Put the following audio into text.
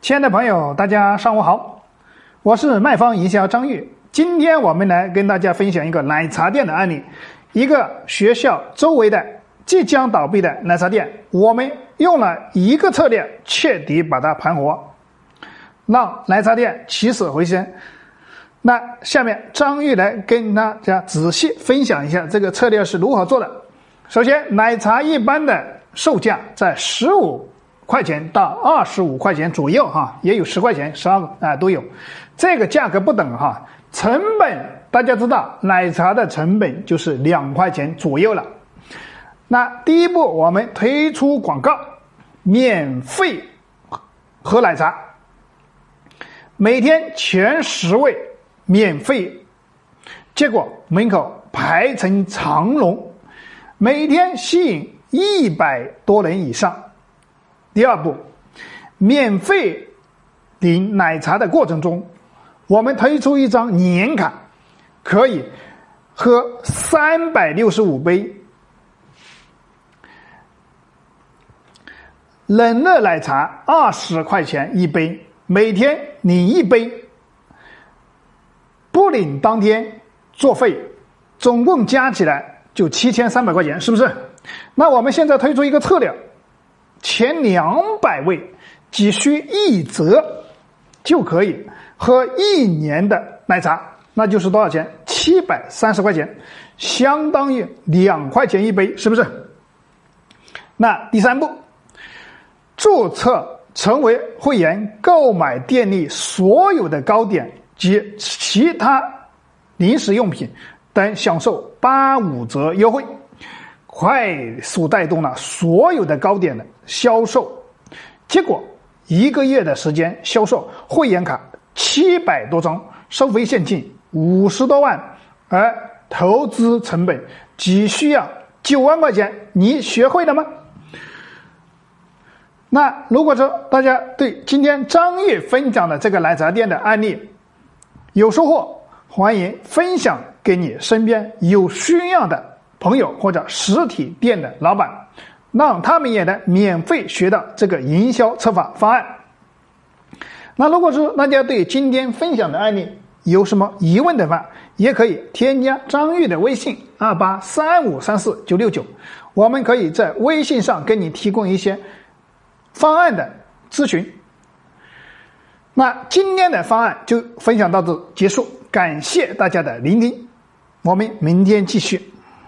亲爱的朋友，大家上午好，我是卖方营销张玉。今天我们来跟大家分享一个奶茶店的案例，一个学校周围的即将倒闭的奶茶店，我们用了一个策略彻底把它盘活，让奶茶店起死回生。那下面张玉来跟大家仔细分享一下这个策略是如何做的。首先，奶茶一般的售价在十五。块钱到二十五块钱左右哈，也有十块钱、十二个啊都有，这个价格不等哈。成本大家知道，奶茶的成本就是两块钱左右了。那第一步，我们推出广告，免费喝奶茶，每天前十位免费，结果门口排成长龙，每天吸引一百多人以上。第二步，免费领奶茶的过程中，我们推出一张年卡，可以喝三百六十五杯冷热奶茶，二十块钱一杯，每天领一杯，不领当天作废，总共加起来就七千三百块钱，是不是？那我们现在推出一个策略。前两百位只需一折就可以喝一年的奶茶，那就是多少钱？七百三十块钱，相当于两块钱一杯，是不是？那第三步，注册成为会员，购买店里所有的糕点及其他零食用品等，享受八五折优惠。快速带动了所有的糕点的销售，结果一个月的时间销售会员卡七百多张，收费现金五十多万，而投资成本只需要九万块钱，你学会了吗？那如果说大家对今天张玉分享的这个奶茶店的案例有收获，欢迎分享给你身边有需要的。朋友或者实体店的老板，让他们也能免费学到这个营销策划方案。那如果说大家对今天分享的案例有什么疑问的话，也可以添加张玉的微信二八三五三四九六九，我们可以在微信上给你提供一些方案的咨询。那今天的方案就分享到这结束，感谢大家的聆听，我们明天继续。